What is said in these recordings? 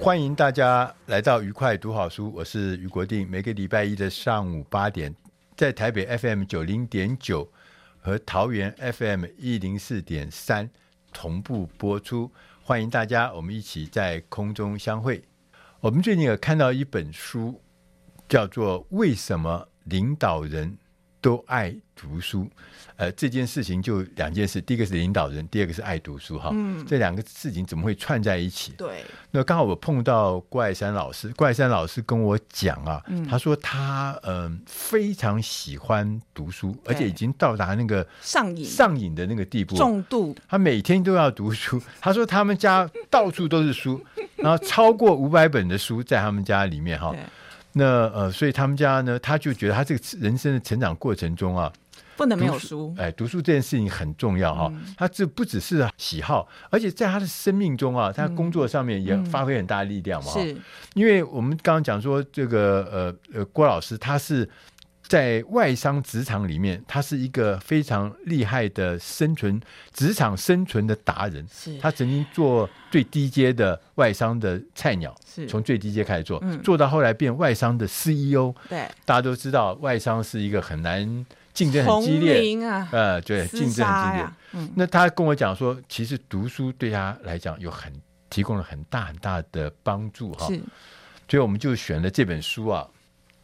欢迎大家来到愉快读好书，我是俞国定。每个礼拜一的上午八点。在台北 FM 九零点九和桃园 FM 一零四点三同步播出，欢迎大家，我们一起在空中相会。我们最近有看到一本书，叫做《为什么领导人都爱读书》。呃，这件事情就两件事，第一个是领导人，第二个是爱读书哈。嗯，这两个事情怎么会串在一起？对。那刚好我碰到郭爱山老师，郭爱山老师跟我讲啊，嗯、他说他嗯、呃、非常喜欢读书，而且已经到达那个上瘾上瘾的那个地步，重度。他每天都要读书。他说他们家到处都是书，然后超过五百本的书在他们家里面哈。那呃，所以他们家呢，他就觉得他这个人生的成长过程中啊。不能没有书，哎，读书这件事情很重要哈。嗯、他这不只是喜好，而且在他的生命中啊，他工作上面也发挥很大的力量嘛。是、嗯，因为我们刚刚讲说这个呃呃郭老师，他是在外商职场里面，他是一个非常厉害的生存职场生存的达人。是，他曾经做最低阶的外商的菜鸟，是从最低阶开始做，嗯、做到后来变外商的 CEO。对，大家都知道外商是一个很难。竞争很激烈啊！呃，对，竞争很激烈。嗯，那他跟我讲说，其实读书对他来讲有很提供了很大很大的帮助哈。是，所以我们就选了这本书啊，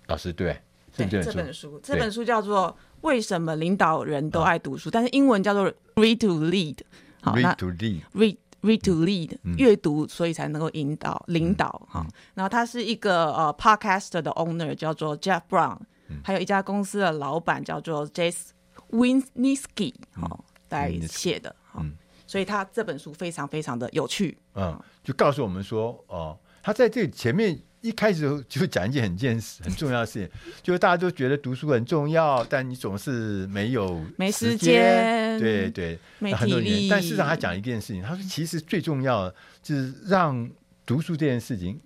老师对，对，这本书，这本书叫做《为什么领导人都爱读书》，但是英文叫做 Read to Lead。Read to Lead。Read Read to Lead。阅读，所以才能够引导领导哈。然后他是一个呃 Podcaster 的 Owner，叫做 Jeff Brown。还有一家公司的老板叫做 Jesse Wieniski 哦，来写的，嗯，所以他这本书非常非常的有趣，嗯，就告诉我们说，哦，他在这前面一开始就讲一件很件事很重要的事情，就是大家都觉得读书很重要，但你总是没有没时间，对对，没体力，但事实上他讲一件事情，他说其实最重要的就是让读书这件事情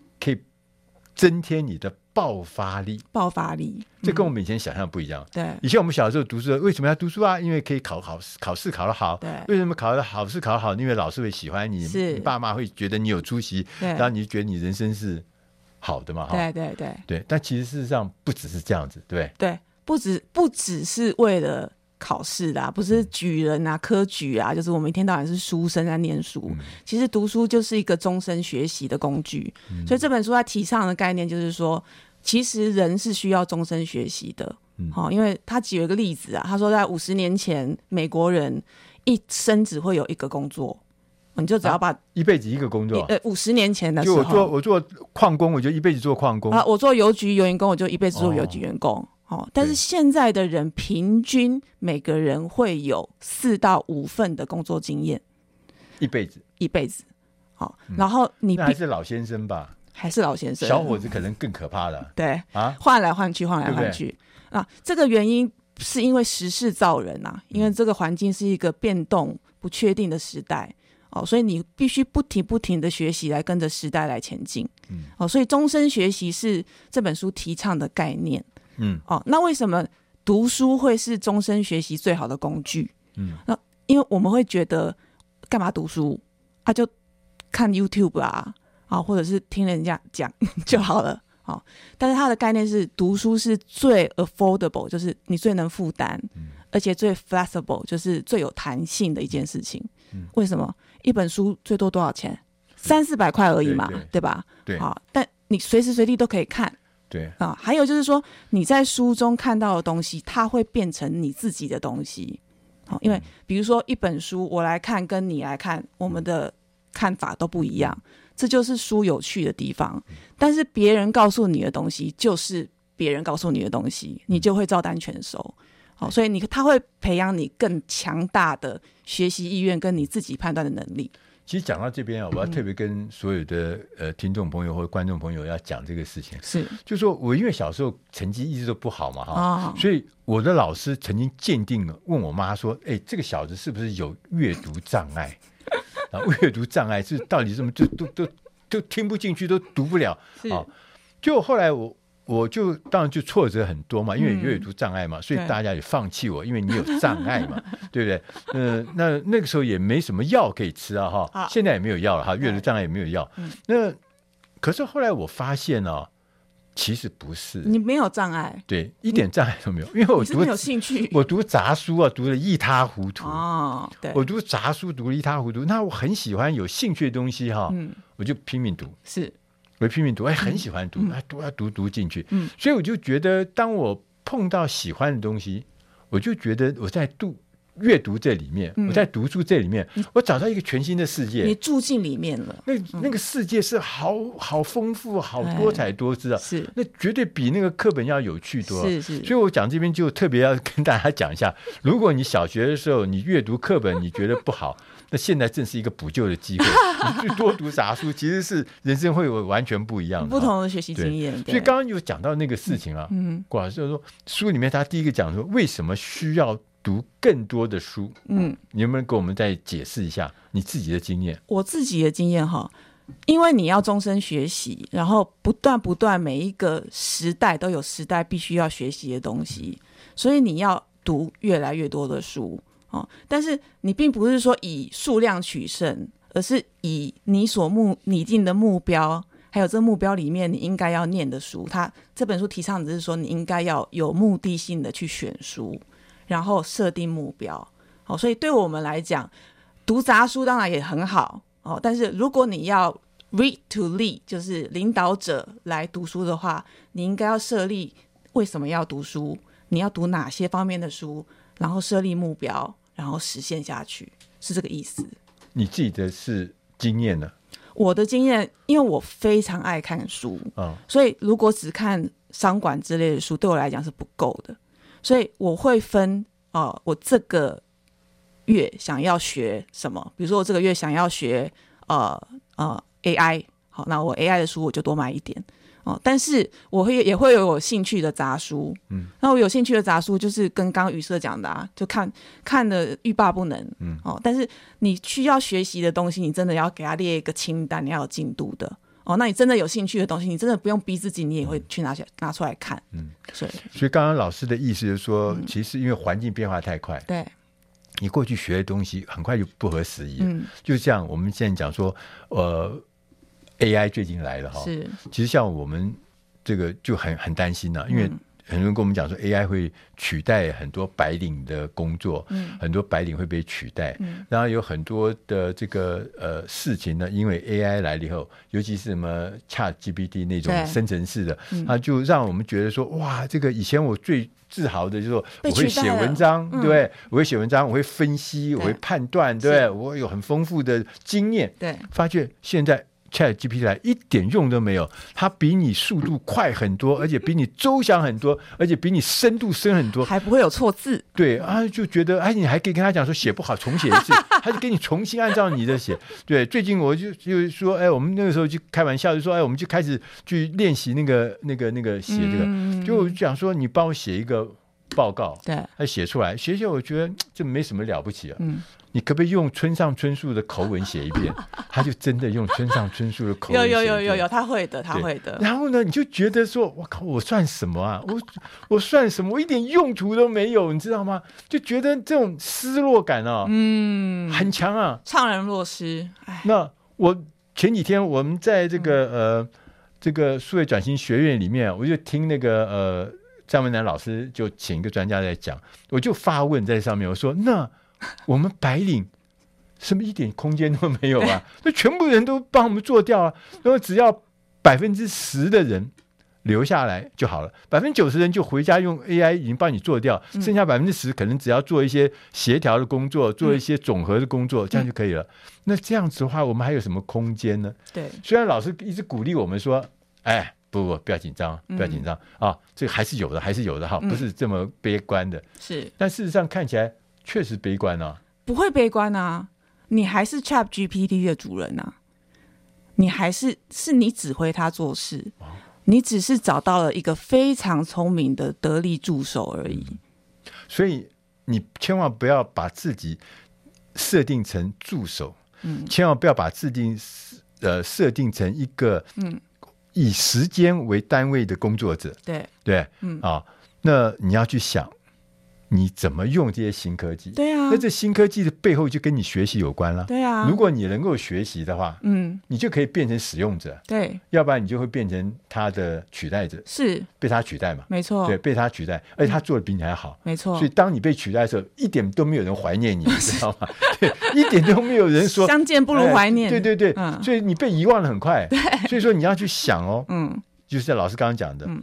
增添你的。爆发力，爆发力，这跟我们以前想象不一样。对，以前我们小时候读书，为什么要读书啊？因为可以考考试，考试考得好。对，为什么考得好是考得好？因为老师会喜欢你，是你爸妈会觉得你有出息，然后你就觉得你人生是好的嘛。对对对对，但其实事实上不只是这样子，对对，不只不只是为了。考试的、啊，不是举人啊，科举啊，就是我们一天到晚是书生在念书。嗯、其实读书就是一个终身学习的工具。嗯、所以这本书它提倡的概念就是说，其实人是需要终身学习的。好、嗯，因为他举了一个例子啊，他说在五十年前，美国人一生只会有一个工作，你就只要把、啊、一辈子一个工作。呃，五十年前的时候，就我做我做矿工，我就一辈子做矿工。啊，我做邮局员工，我就一辈子做邮局员工。哦哦，但是现在的人平均每个人会有四到五份的工作经验，一辈子，一辈子。好，然后你还是老先生吧？还是老先生？小伙子可能更可怕了。对啊，换来换去，换来换去啊。这个原因是因为时势造人呐，因为这个环境是一个变动不确定的时代哦，所以你必须不停不停的学习来跟着时代来前进。嗯，哦，所以终身学习是这本书提倡的概念。嗯，哦，那为什么读书会是终身学习最好的工具？嗯，那因为我们会觉得干嘛读书啊？就看 YouTube 啊，啊，或者是听人家讲 就好了。哦，但是它的概念是读书是最 affordable，就是你最能负担，而且最 flexible，就是最有弹性的一件事情。嗯，为什么？一本书最多多少钱？三四百块而已嘛，对吧？对，好，但你随时随地都可以看。对啊，还有就是说，你在书中看到的东西，它会变成你自己的东西。好，因为比如说一本书，我来看跟你来看，我们的看法都不一样，这就是书有趣的地方。但是别人告诉你的东西，就是别人告诉你的东西，你就会照单全收。好，所以你他会培养你更强大的学习意愿，跟你自己判断的能力。其实讲到这边啊，我要特别跟所有的呃听众朋友或者观众朋友要讲这个事情，是，就说我因为小时候成绩一直都不好嘛哈，所以我的老师曾经鉴定了，问我妈说：“哎，这个小子是不是有阅读障碍？啊，阅读障碍是到底怎么就都都都听不进去，都读不了啊？”就后来我。我就当然就挫折很多嘛，因为阅读障碍嘛，嗯、所以大家也放弃我，因为你有障碍嘛，对不对？呃，那那个时候也没什么药可以吃啊，哈，好现在也没有药了哈，阅读障碍也没有药。嗯、那可是后来我发现呢、哦，其实不是，你没有障碍，对，一点障碍都没有，因为我读有兴趣，我读杂书啊，读的一塌糊涂。哦，对，我读杂书读得一塌糊涂，那我很喜欢有兴趣的东西哈，嗯，我就拼命读，是。我拼命读，哎，很喜欢读，啊、嗯，读啊读读进去，嗯，所以我就觉得，当我碰到喜欢的东西，我就觉得我在读阅读这里面，嗯、我在读书这里面，嗯、我找到一个全新的世界，你住进里面了，那那个世界是好好丰富、好多彩多姿啊，是，那绝对比那个课本要有趣多。了，是是，所以我讲这边就特别要跟大家讲一下，如果你小学的时候你阅读课本你觉得不好。那现在正是一个补救的机会，你去多读啥书，其实是人生会有完全不一样的、不同的学习经验。所以刚刚有讲到那个事情啊，嗯，郭老师说书里面他第一个讲说，为什么需要读更多的书？嗯，你能不能给我们再解释一下你自己的经验？我自己的经验哈，因为你要终身学习，然后不断不断，每一个时代都有时代必须要学习的东西，所以你要读越来越多的书。哦，但是你并不是说以数量取胜，而是以你所目拟定的目标，还有这目标里面你应该要念的书。他这本书提倡的是说，你应该要有目的性的去选书，然后设定目标。好，所以对我们来讲，读杂书当然也很好哦。但是如果你要 read to lead，就是领导者来读书的话，你应该要设立为什么要读书，你要读哪些方面的书，然后设立目标。然后实现下去是这个意思。你自己的是经验呢？我的经验，因为我非常爱看书，哦、所以如果只看商管之类的书，对我来讲是不够的。所以我会分啊、呃，我这个月想要学什么？比如说我这个月想要学呃呃 AI，好，那我 AI 的书我就多买一点。哦，但是我会也会有我兴趣的杂书，嗯，那我有兴趣的杂书就是跟刚刚宇色讲的啊，就看看的欲罢不能，嗯，哦，但是你需要学习的东西，你真的要给他列一个清单，你要有进度的，哦，那你真的有兴趣的东西，你真的不用逼自己，你也会去拿起来拿出来看，嗯，所以。所以刚刚老师的意思是说，嗯、其实因为环境变化太快，对，你过去学的东西很快就不合时宜，嗯，就像我们现在讲说，呃。AI 最近来了哈，是，其实像我们这个就很很担心呐、啊，因为很多人跟我们讲说 AI 会取代很多白领的工作，嗯，很多白领会被取代，嗯，然后有很多的这个呃事情呢，因为 AI 来了以后，尤其是什么 ChatGPT 那种生成式的，它就让我们觉得说，哇，这个以前我最自豪的就是说我会写文章，对，对，我会写文章，我会分析，我会判断，对，我有很丰富的经验，对，发觉现在。ChatGPT 来一点用都没有，它比你速度快很多，而且比你周详很多，而且比你深度深很多，还不会有错字。对啊，就觉得哎，你还可以跟他讲说写不好重写一次，他就给你重新按照你的写。对，最近我就就说，哎，我们那个时候就开玩笑就说，哎，我们就开始去练习那个那个那个写这个，嗯、就讲说你帮我写一个报告，对，他写出来，写写我觉得 这没什么了不起啊。嗯。你可不可以用村上春树的口吻写一遍？他就真的用村上春树的口吻写。有有有有有，他会的，他会的。然后呢，你就觉得说，我靠，我算什么啊？我我算什么？我一点用途都没有，你知道吗？就觉得这种失落感啊，嗯，很强啊，怅然若失。那我前几天我们在这个、嗯、呃这个数位转型学院里面，我就听那个呃。张文南老师就请一个专家来讲，我就发问在上面，我说：“那我们白领是不是一点空间都没有啊？那全部人都帮我们做掉啊？那么只要百分之十的人留下来就好了，百分之九十人就回家用 AI 已经帮你做掉，剩下百分之十可能只要做一些协调的工作，做一些总和的工作，这样就可以了。那这样子的话，我们还有什么空间呢？对，虽然老师一直鼓励我们说，哎。”不不，不要紧张，不要紧张、嗯、啊！这个还是有的，还是有的哈，不是这么悲观的。是，但事实上看起来确实悲观啊。不会悲观啊，你还是 ChatGPT 的主人啊，你还是是你指挥他做事，哦、你只是找到了一个非常聪明的得力助手而已。嗯、所以你千万不要把自己设定成助手，嗯，千万不要把自己呃设定成一个嗯。以时间为单位的工作者，对对，嗯啊，那你要去想。你怎么用这些新科技？对啊，那这新科技的背后就跟你学习有关了。对啊，如果你能够学习的话，嗯，你就可以变成使用者。对，要不然你就会变成他的取代者，是被他取代嘛？没错，对，被他取代，而且他做的比你还好。没错，所以当你被取代的时候，一点都没有人怀念你，你知道吗？对，一点都没有人说相见不如怀念。对对对，所以你被遗忘了很快。对，所以说你要去想哦，嗯，就是在老师刚刚讲的，嗯，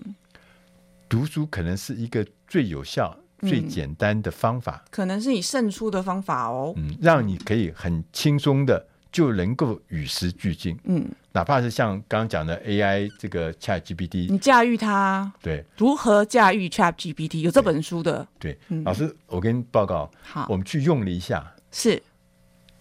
读书可能是一个最有效。最简单的方法，可能是你胜出的方法哦。嗯，让你可以很轻松的就能够与时俱进。嗯，哪怕是像刚刚讲的 AI 这个 ChatGPT，你驾驭它，对，如何驾驭 ChatGPT？有这本书的。对，老师，我跟你报告，好，我们去用了一下，是，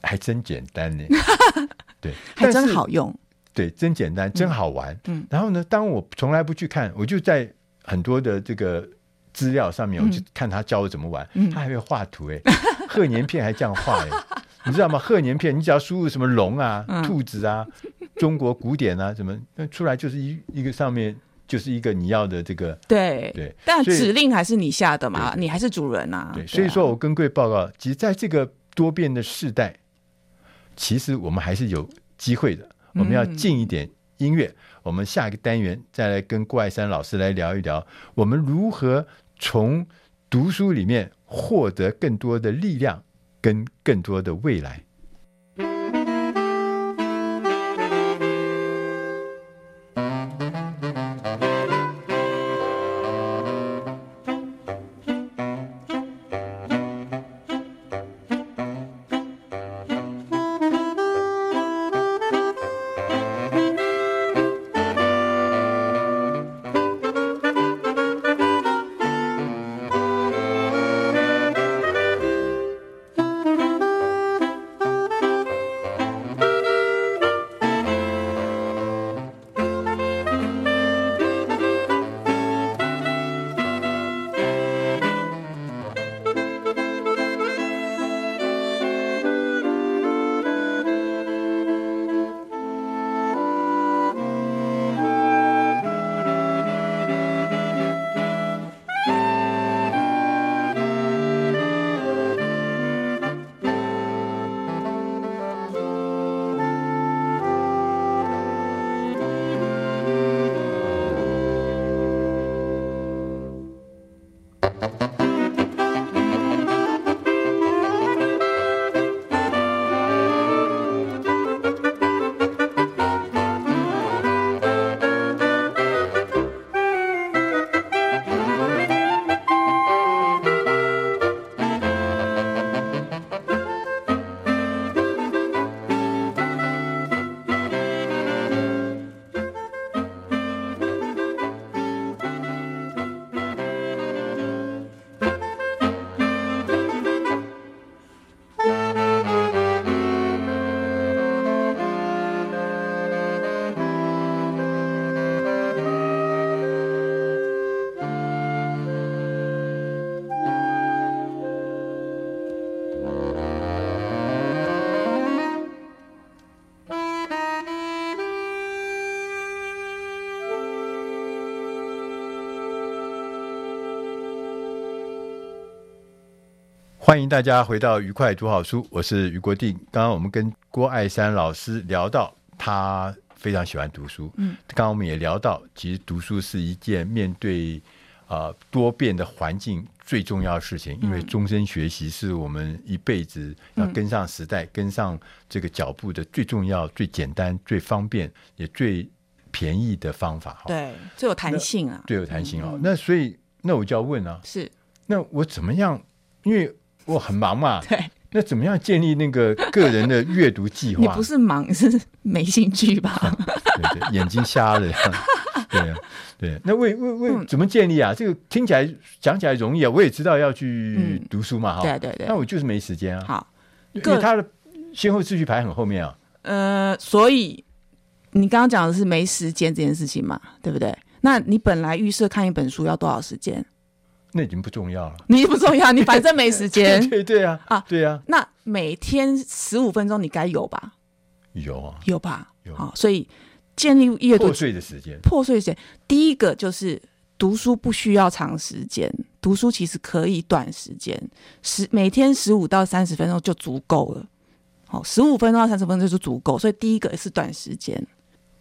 还真简单呢。对，还真好用。对，真简单，真好玩。嗯，然后呢，当我从来不去看，我就在很多的这个。资料上面，我就看他教我怎么玩，嗯、他还会画图哎，贺年片还这样画哎，你知道吗？贺年片，你只要输入什么龙啊、嗯、兔子啊、中国古典啊，什么那出来就是一一个上面就是一个你要的这个对对，但指令还是你下的嘛，你还是主人啊。对，所以说我跟各位报告，其实在这个多变的时代，其实我们还是有机会的。我们要进一点音乐，我们下一个单元再来跟郭爱山老师来聊一聊，我们如何。从读书里面获得更多的力量，跟更多的未来。欢迎大家回到愉快读好书，我是于国定。刚刚我们跟郭爱山老师聊到，他非常喜欢读书。嗯，刚刚我们也聊到，其实读书是一件面对啊、呃、多变的环境最重要的事情，因为终身学习是我们一辈子要跟上时代、嗯、跟上这个脚步的最重要、最简单、最方便也最便宜的方法。对，最有弹性啊，最有弹性啊、嗯。那所以，那我就要问啊，是，那我怎么样？因为我很忙嘛，对。那怎么样建立那个个人的阅读计划？你不是忙，是没兴趣吧？对对，眼睛瞎了。对啊，对。那为为为怎么建立啊？这个听起来讲起来容易啊，我也知道要去读书嘛，哈、嗯。对对对。那我就是没时间啊。好，因为他的先后次序排很后面啊。呃，所以你刚刚讲的是没时间这件事情嘛，对不对？那你本来预设看一本书要多少时间？那已经不重要了，你不重要，你反正没时间。对对啊，啊对啊。那每天十五分钟你该有吧？有啊，有吧？有。好，所以建立阅读破碎的时间，破碎时间。第一个就是读书不需要长时间，读书其实可以短时间，十每天十五到三十分钟就足够了。好，十五分钟到三十分钟就是足够。所以第一个是短时间，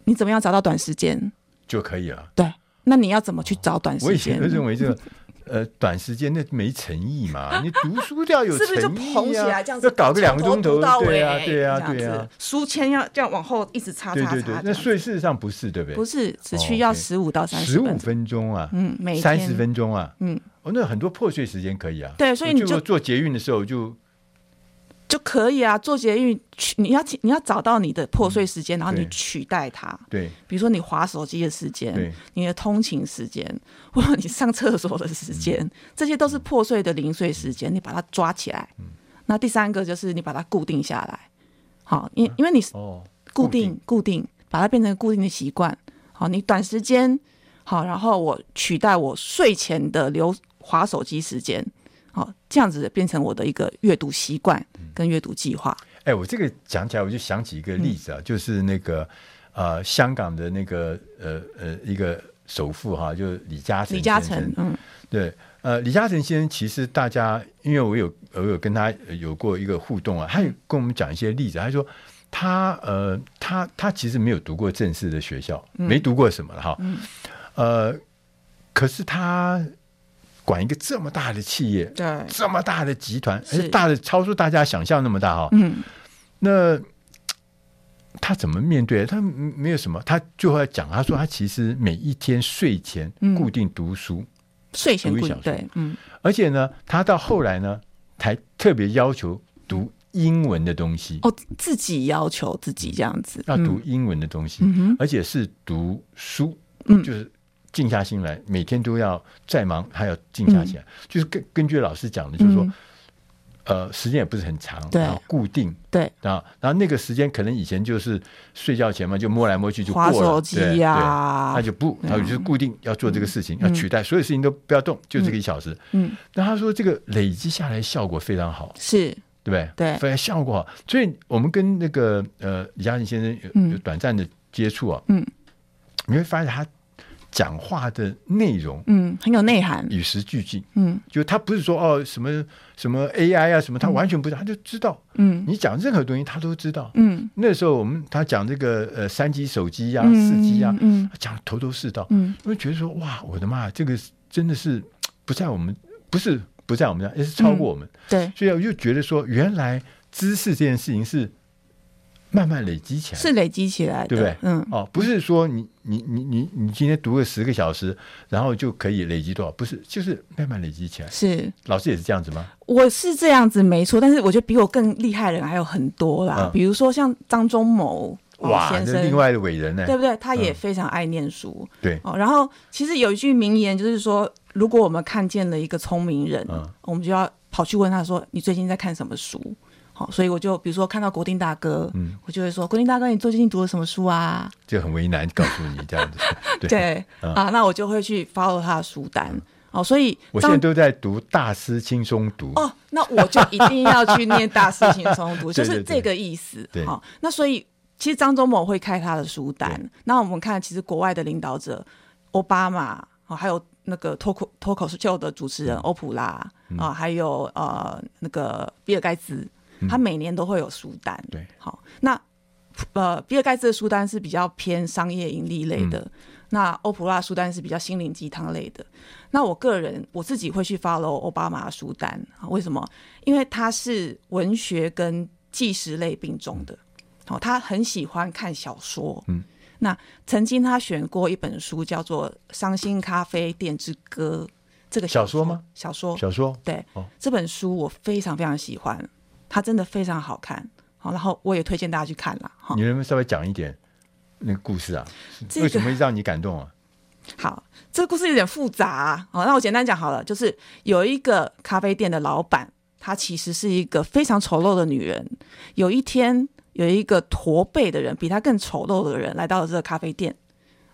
你怎么样找到短时间就可以了？对。那你要怎么去找短时间？我以前都认为这个。呃，短时间那没诚意嘛？你读书都要有诚意啊，是不是就捧起来这样子，要搞个两个钟头，对啊，对啊，对啊，书签要这样往后一直插插插。对对对，那所以事实上不是，对不对？不是，只需要十五到三十。十五分钟啊，嗯，每三十分钟啊，嗯，哦，那很多破碎时间可以啊。对，所以你就坐捷运的时候就。就可以啊，做捷运取你要你要找到你的破碎时间，嗯，然后你取代它。对，比如说你划手机的时间，你的通勤时间，或者你上厕所的时间，嗯，这些都是破碎的零碎时间，你把它抓起来，嗯。那第三个就是你把它固定下来，好，因因为你固定固定，固定把它变成固定的习惯。好，你短时间好，然后我取代我睡前的留划手机时间。好，这样子变成我的一个阅读习惯跟阅读计划。哎、我这个讲起来，我就想起一个例子啊，嗯、就是那个呃，香港的那个呃呃一个首富哈，就是李嘉诚。李嘉诚，嗯，对，呃，李嘉诚先生其实大家，因为我有我有跟他有过一个互动啊，他有跟我们讲一些例子，他说他呃他他其实没有读过正式的学校，嗯、没读过什么了哈、嗯，呃，可是他。管一个这么大的企业，对，这么大的集团，而且大的超出大家想象那么大哈。嗯，那他怎么面对？他没有什么，他就会讲，他说他其实每一天睡前固定读书，嗯、睡前读一小时，对，嗯，而且呢，他到后来呢，还特别要求读英文的东西。哦，自己要求自己这样子，要读英文的东西，嗯、而且是读书，嗯，就是。静下心来，每天都要再忙，还要静下心来。嗯、就是根根据老师讲的，就是说，嗯、呃，时间也不是很长，对，然后固定，对，然后然后那个时间可能以前就是睡觉前嘛，就摸来摸去就过了，机呀、啊，那就不，然后就是固定要做这个事情，嗯、要取代所有事情都不要动，就这个一小时。嗯，那他说这个累积下来效果非常好，是。对不对？对，非常效果好。所以我们跟那个呃李嘉诚先生有有短暂的接触啊，嗯，你会发现他。讲话的内容，嗯，很有内涵，与时俱进，嗯，就他不是说哦什么什么 AI 啊什么，他完全不知道，嗯，他就知道，嗯，你讲任何东西他都知道，嗯，那时候我们他讲这个呃三 G 手机呀，啊，四 G 呀，嗯，他讲头头是道，嗯，我就觉得说哇，我的妈，这个真的是不在我们，不是不在我们家，也是超过我们，嗯，对，所以我就觉得说，原来知识这件事情是。慢慢累积起来，是累积起来的，对不对？嗯，哦，不是说你你你你你今天读个十个小时，然后就可以累积多少？不是，就是慢慢累积起来。是老师也是这样子吗？我是这样子，没错。但是我觉得比我更厉害的人还有很多啦，嗯、比如说像张忠谋哇先生，另外的伟人呢，对不对？他也非常爱念书。嗯、对哦，然后其实有一句名言，就是说，如果我们看见了一个聪明人，嗯，我们就要跑去问他说：“你最近在看什么书？”好，所以我就比如说看到国定大哥，嗯，我就会说国定大哥，你最近读了什么书啊？就很为难，告诉你这样子。对，对、嗯、啊，那我就会去 follow 他的书单。嗯、哦，所以我现在都在读《大师轻松读》。哦，那我就一定要去念《大师轻松读》，就是这个意思。对，好、哦，那所以其实张忠谋会开他的书单。那我们看，其实国外的领导者，奥巴马，哦，还有那个脱口脱口秀的主持人欧普拉啊、嗯哦，还有呃那个比尔盖茨。他每年都会有书单，对，好，那呃，比尔盖茨的书单是比较偏商业盈利类的，那欧普拉书单是比较心灵鸡汤类的。那我个人我自己会去 follow 欧巴马书单，为什么？因为他是文学跟纪实类并重的。哦，他很喜欢看小说。嗯，那曾经他选过一本书叫做《伤心咖啡店之歌》，这个小说吗？小说，小说。对，哦，这本书我非常非常喜欢，它真的非常好看。好，然后我也推荐大家去看了。你能不能稍微讲一点那个故事啊？为什么会让你感动啊？好，这个故事有点复杂啊。好，那我简单讲好了，就是有一个咖啡店的老板，她其实是一个非常丑陋的女人。有一天，有一个驼背的人，比她更丑陋的人来到了这个咖啡店。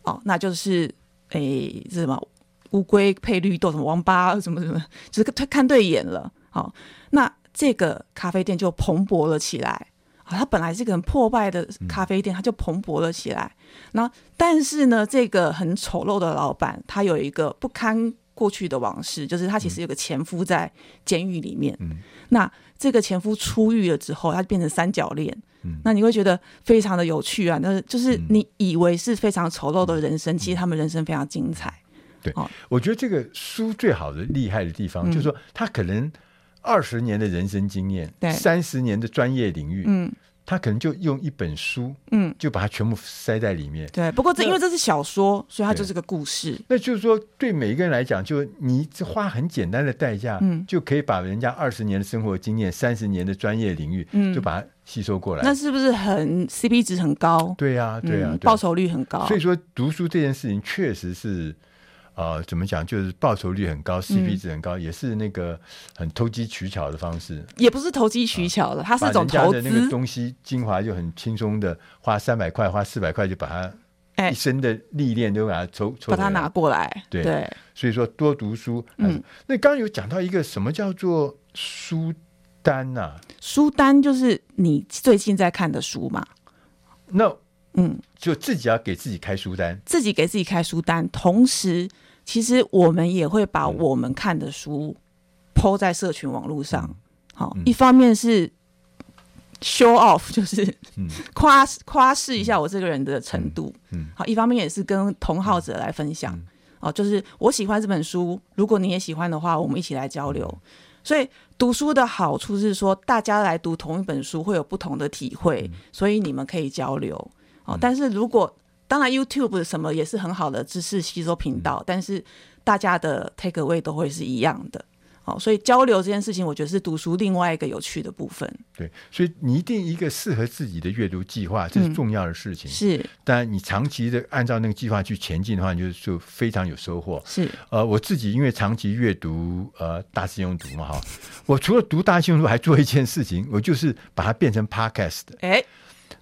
哦，那就是诶，是什么乌龟配绿豆，什么王八，什么什么，就是他看对眼了。好，那这个咖啡店就蓬勃了起来。啊，它本来是一个很破败的咖啡店，它就蓬勃了起来。那，但是呢，这个很丑陋的老板，他有一个不堪过去的往事，就是他其实有个前夫在监狱里面。嗯、那这个前夫出狱了之后，他就变成三角恋。嗯、那你会觉得非常的有趣啊！那就是你以为是非常丑陋的人生，嗯、其实他们人生非常精彩。对，哦、我觉得这个书最好的厉害的地方，嗯、就是说他可能。二十年的人生经验，对，三十年的专业领域，嗯，他可能就用一本书，嗯，就把它全部塞在里面。对，不过这因为这是小说，所以它就是个故事。那就是说，对每一个人来讲，就你只花很简单的代价，嗯，就可以把人家二十年的生活经验、三十年的专业领域，嗯，就把它吸收过来。那是不是很 CP 值很高？对呀，对呀，报酬率很高。所以说，读书这件事情确实是。呃，怎么讲？就是报酬率很高，CP 值很高，嗯、也是那个很投机取巧的方式。也不是投机取巧的，啊、它是一种投资。的那个东西精华就很轻松的，花三百块，花四百块就把它一生的历练都把它抽抽，把它拿过来。对，对所以说多读书。嗯，那刚刚有讲到一个什么叫做书单啊？书单就是你最近在看的书嘛？那嗯，就自己要给自己开书单，自己给自己开书单，同时。其实我们也会把我们看的书 po 在社群网络上，好，一方面是 show off，就是夸夸示一下我这个人的程度，好，一方面也是跟同好者来分享，哦，就是我喜欢这本书，如果你也喜欢的话，我们一起来交流。所以读书的好处是说，大家来读同一本书会有不同的体会，所以你们可以交流。哦，但是如果当然，YouTube 什么也是很好的知识吸收频道，嗯、但是大家的 take away 都会是一样的，哦，所以交流这件事情，我觉得是读书另外一个有趣的部分。对，所以你一定一个适合自己的阅读计划，这是重要的事情。嗯、是，但你长期的按照那个计划去前进的话，你就就非常有收获。是，呃，我自己因为长期阅读呃大师兄读嘛哈，我除了读大师兄读，还做一件事情，我就是把它变成 podcast。哎。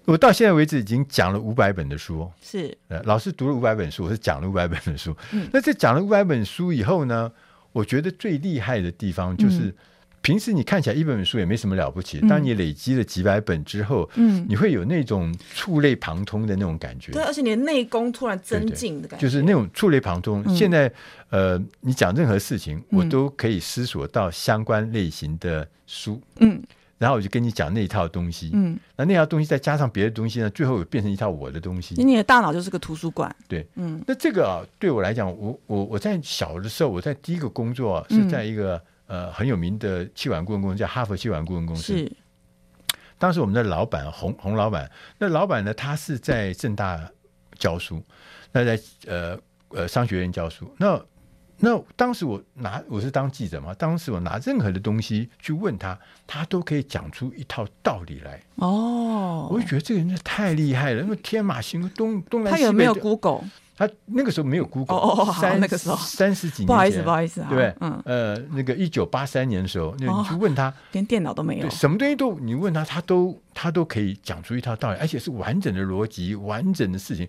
我到现在为止已经讲了五百本的书，是，呃，老师读了五百本书，我是讲了五百本的书。嗯，那这讲了五百本书以后呢，我觉得最厉害的地方就是，嗯、平时你看起来一本本书也没什么了不起，嗯、当你累积了几百本之后，嗯，你会有那种触类旁通的那种感觉。对，而且你的内功突然增进的感觉，就是那种触类旁通。嗯、现在，呃，你讲任何事情，我都可以思索到相关类型的书，嗯。然后我就跟你讲那一套东西，嗯，那那套东西再加上别的东西呢，最后变成一套我的东西。你的大脑就是个图书馆，对，嗯。那这个啊，对我来讲，我我我在小的时候，我在第一个工作啊，是在一个、嗯、呃很有名的气管顾问公司，叫哈佛气管顾问公司。是。当时我们的老板洪洪老板，那老板呢，他是在正大教书，那在呃呃商学院教书，那。那当时我拿我是当记者嘛，当时我拿任何的东西去问他，他都可以讲出一套道理来。哦，我就觉得这个人太厉害了，因为天马行空，东东南西北。他有没有 Google？他那个时候没有 Google。哦哦，好，那个时候三十几年前。不好意思，不好意思啊，对，嗯，呃，那个一九八三年的时候，那你去问他，连电脑都没有，什么东西都你问他，他都他都可以讲出一套道理，而且是完整的逻辑，完整的事情。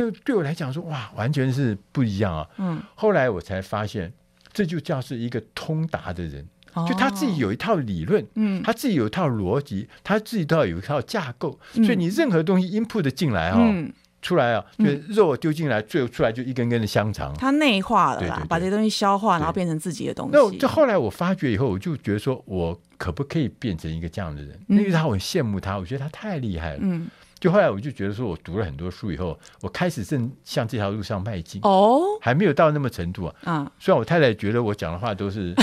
那对我来讲说，哇，完全是不一样啊！嗯，后来我才发现，这就叫是一个通达的人，哦、就他自己有一套理论，嗯，他自己有一套逻辑，他自己都要有一套架构，嗯、所以你任何东西 input 进来哈、哦，嗯、出来啊，就肉丢进来，最后出来就一根根的香肠，他内化了啦，对对对，把这些东西消化，然后变成自己的东西。那这后来我发觉以后，我就觉得说，我可不可以变成一个这样的人？因为、嗯、他我很羡慕他，我觉得他太厉害了。嗯。就后来我就觉得说，我读了很多书以后，我开始正向这条路上迈进。哦，还没有到那么程度啊。嗯，虽然我太太觉得我讲的话都是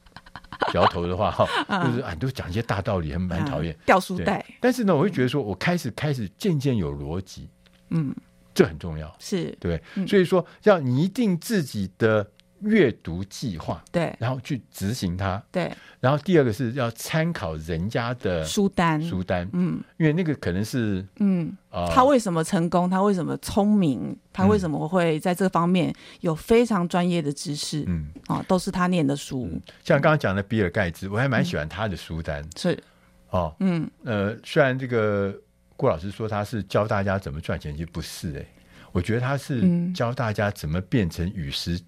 摇头的话，哈、嗯，就是啊，都讲一些大道理，很蛮讨厌掉书袋。但是呢，我会觉得说，我开始开始渐渐有逻辑。嗯，这很重要。是对，嗯、所以说要拟定自己的。阅读计划，对，然后去执行它，对。然后第二个是要参考人家的书单，书单，嗯，因为那个可能是，嗯，呃、他为什么成功？他为什么聪明？他为什么会在这方面有非常专业的知识？嗯，啊，都是他念的书。嗯、像刚刚讲的比尔盖茨，我还蛮喜欢他的书单，嗯、是，哦，嗯，呃，虽然这个郭老师说他是教大家怎么赚钱，其实不是哎、欸，我觉得他是教大家怎么变成与时。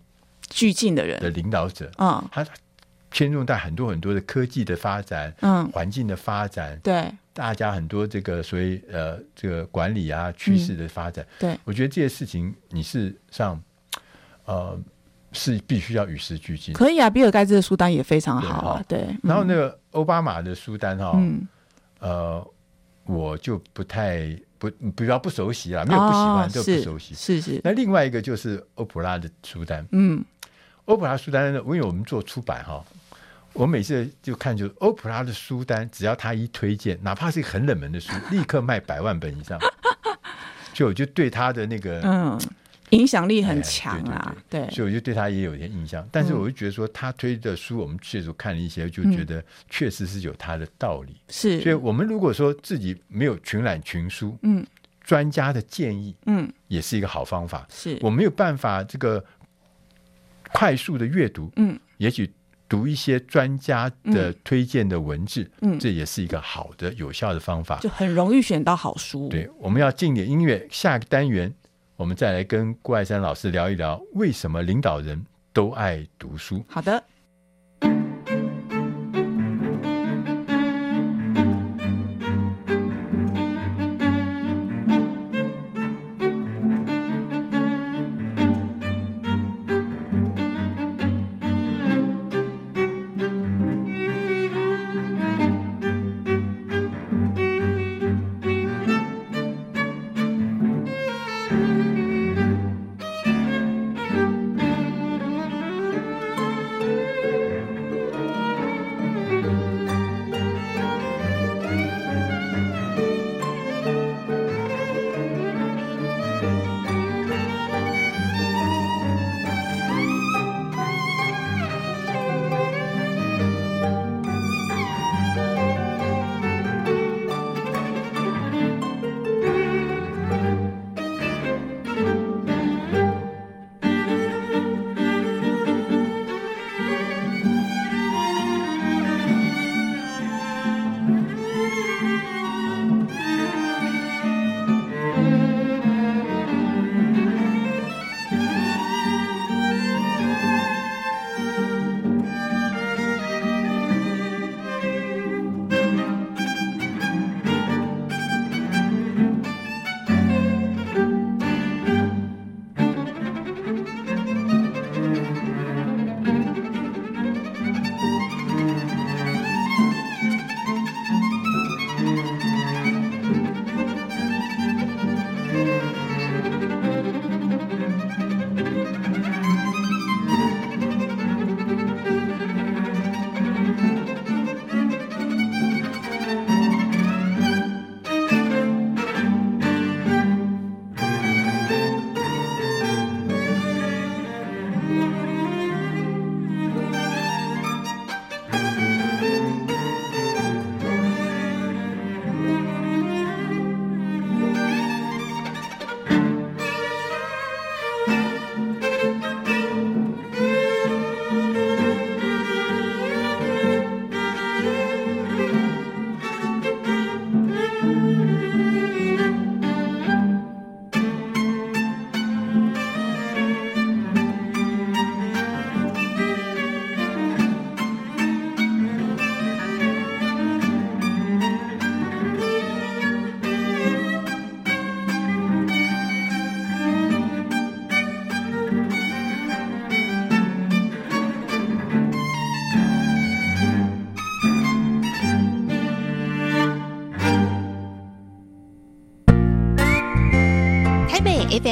俱进的人。的领导者，嗯，他牵动到很多很多的科技的发展，嗯，环境的发展，对，大家很多这个所谓呃这个管理啊趋势的发展，对，我觉得这些事情你事实上呃是必须要与时俱进。可以啊，比尔盖茨的书单也非常好啊，对。然后那个奥巴马的书单哈，嗯，呃，我就不太不比较不熟悉啦，没有不喜欢，就不熟悉，是是。那另外一个就是欧普拉的书单，嗯。欧普拉书单呢？因为我们做出版哈，我每次就看，就是欧普拉的书单，只要他一推荐，哪怕是一个很冷门的书，立刻卖百万本以上。所以我就对他的那个嗯影响力很强啊，对，所以我就对他也有一些印象。但是我就觉得说，他推的书，我们确实看了一些，就觉得确实是有他的道理。是，所以我们如果说自己没有群览群书，嗯，专家的建议，嗯，也是一个好方法。是我没有办法这个。快速的阅读，嗯，也许读一些专家的推荐的文字，嗯，这也是一个好的、有效的方法，就很容易选到好书。对，我们要进点音乐，下一个单元我们再来跟郭爱山老师聊一聊，为什么领导人都爱读书。好的。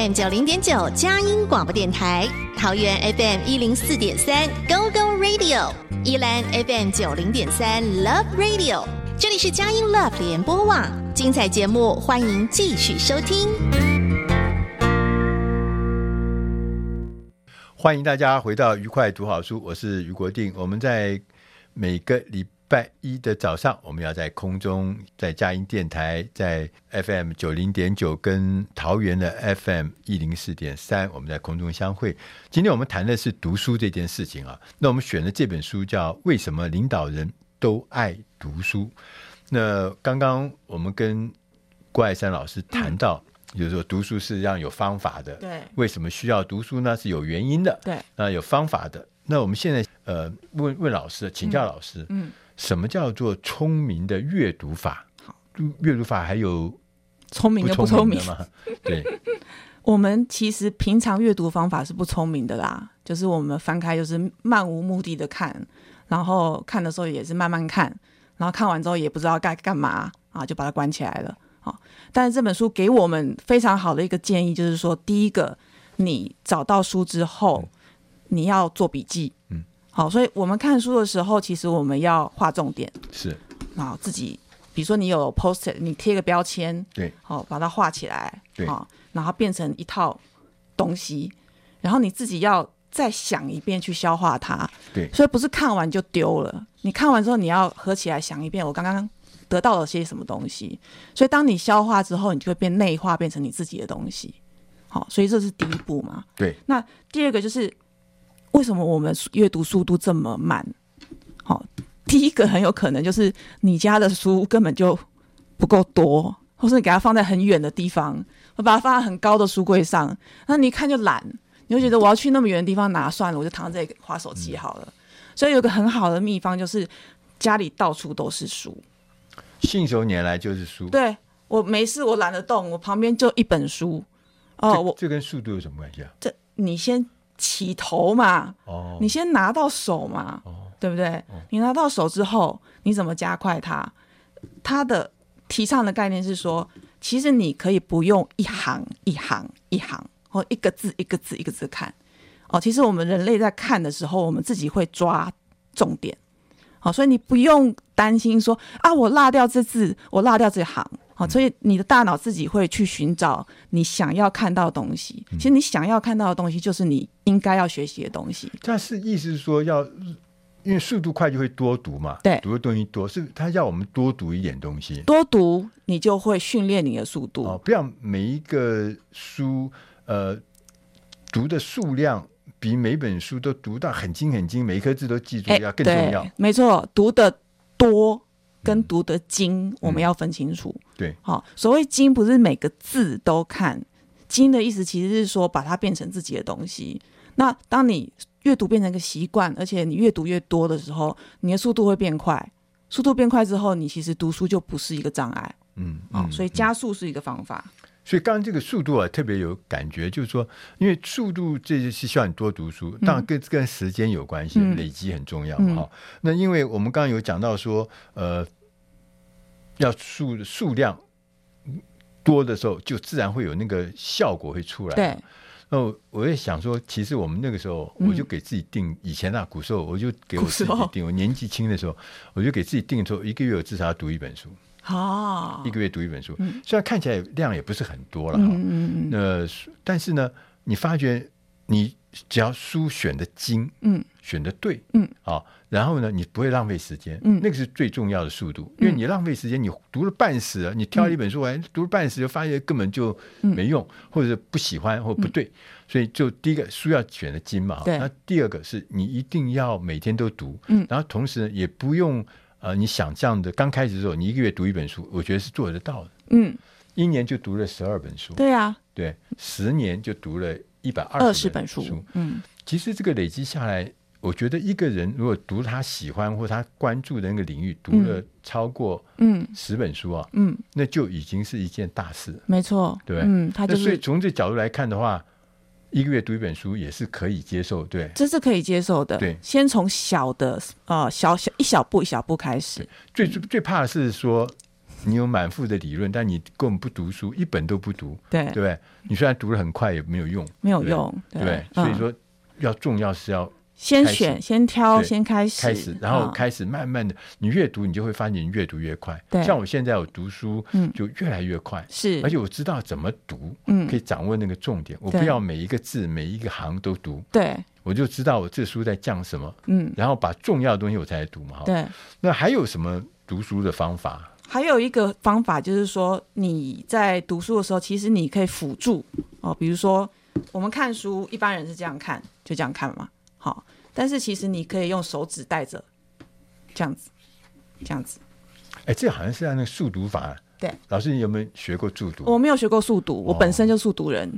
FM 九零点九佳音广播电台，桃园 FM 一零四点三 Go Go Radio，宜兰 FM 九零点三 Love Radio，这里是佳音 Love 联播网，精彩节目欢迎继续收听。欢迎大家回到愉快读好书，我是余国定。我们在每个礼拜一的早上，我们要在空中，在佳音电台，在 FM 九零点九跟桃园的 FM 一零四点三，我们在空中相会。今天我们谈的是读书这件事情啊。那我们选的这本书叫《为什么领导人都爱读书》。那刚刚我们跟郭爱山老师谈到。嗯就是说，读书是让有方法的。对，为什么需要读书呢？是有原因的。对，那有方法的。那我们现在呃，问问老师，请教老师，嗯，什么叫做聪明的阅读法？好，阅读法还有聪明的不聪明吗？对，我们其实平常阅读方法是不聪明的啦，就是我们翻开就是漫无目的的看，然后看的时候也是慢慢看，然后看完之后也不知道该干嘛啊，就把它关起来了。但是这本书给我们非常好的一个建议，就是说，第一个，你找到书之后，嗯、你要做笔记，嗯，好，所以我们看书的时候，其实我们要画重点，是，然后自己，比如说你有 posted，你贴个标签，对，好，把它画起来，对，好，然后变成一套东西，然后你自己要再想一遍去消化它，对，所以不是看完就丢了，你看完之后你要合起来想一遍，我刚刚。得到了些什么东西，所以当你消化之后，你就会变内化，变成你自己的东西。好，所以这是第一步嘛。对。那第二个就是为什么我们阅读速度这么慢？好，第一个很有可能就是你家的书根本就不够多，或是你给它放在很远的地方，我把它放在很高的书柜上，那你一看就懒，你就觉得我要去那么远的地方拿算了，我就躺在这里划手机好了。嗯。所以有个很好的秘方就是家里到处都是书。信手拈来就是书。对，我没事，我懒得动，我旁边就一本书。哦，我这跟速度有什么关系啊？这你先起头嘛，哦，你先拿到手嘛，哦，对不对？哦，你拿到手之后，你怎么加快它？它的提倡的概念是说，其实你可以不用一行一行一行，或一个字一个字一个字看。哦，其实我们人类在看的时候，我们自己会抓重点。好，所以你不用担心说啊，我落掉这字，我落掉这行。好，所以你的大脑自己会去寻找你想要看到的东西。其实你想要看到的东西，就是你应该要学习的东西。但是意思是说，要因为速度快就会多读嘛，对，读的东西多，是他要我们多读一点东西，多读你就会训练你的速度。哦，不要每一个书呃读的数量。比每本书都读到很精很精，每一颗字都记住，要更重要。没错，读的多跟读的精，嗯，我们要分清楚。对，好，所谓精不是每个字都看，精的意思其实是说把它变成自己的东西。那当你阅读变成一个习惯，而且你越读越多的时候，你的速度会变快。速度变快之后，你其实读书就不是一个障碍。嗯，好，所以加速是一个方法。所以刚刚这个速度啊，特别有感觉，就是说，因为速度这就是需要你多读书，当然跟跟时间有关系，嗯、累积很重要哈、嗯哦。那因为我们刚刚有讲到说，呃，要数数量多的时候，就自然会有那个效果会出来。对。那我我也想说，其实我们那个时候，我就给自己定，嗯、以前那、啊、古时候，我就给我自己定，我年纪轻的时候，我就给自己定说，一个月我至少要读一本书。哦，一个月读一本书，嗯、虽然看起来量也不是很多了哈，嗯那、呃、但是呢，你发觉你只要书选的精，嗯，选的对，嗯，啊，然后呢，你不会浪费时间，嗯，那个是最重要的速度，因为你浪费时间，你读了半死了，你挑了一本书完、嗯、读了半死，就发现根本就没用，嗯、或者是不喜欢或不对，所以就第一个书要选的精嘛，对，那第二个是你一定要每天都读，嗯，然后同时呢，也不用。呃，你想这样的刚开始的时候，你一个月读一本书，我觉得是做得到的。嗯，一年就读了十二本书。对啊，对，十年就读了一百二十本书。嗯，其实这个累积下来，我觉得一个人如果读他喜欢或他关注的那个领域，读了超过嗯十本书啊，嗯，那就已经是一件大事。没错，对，嗯，他就是。所以从这角度来看的话。一个月读一本书也是可以接受，对，这是可以接受的。对，先从小的呃小小一小步一小步开始。最最最怕的是说，你有满腹的理论，但你根本不读书，一本都不读，对对不对？你虽然读的很快，也没有用，没有用，对，所以说要重要是要。先选，先挑，先开始，开始，然后开始慢慢的，你越读，你就会发现你越读越快。对，像我现在我读书，嗯就越来越快。是，而且我知道怎么读，嗯，可以掌握那个重点。我不要每一个字、每一个行都读。对，我就知道我这书在讲什么。嗯，然后把重要的东西我才来读嘛。对，那还有什么读书的方法？还有一个方法就是说，你在读书的时候，其实你可以辅助哦，比如说我们看书，一般人是这样看，就这样看嘛。好，但是其实你可以用手指带着，这样子，这样子。哎，这好像是按那个速读法。对，老师，你有没有学过速读？我没有学过速读，我本身就速读人。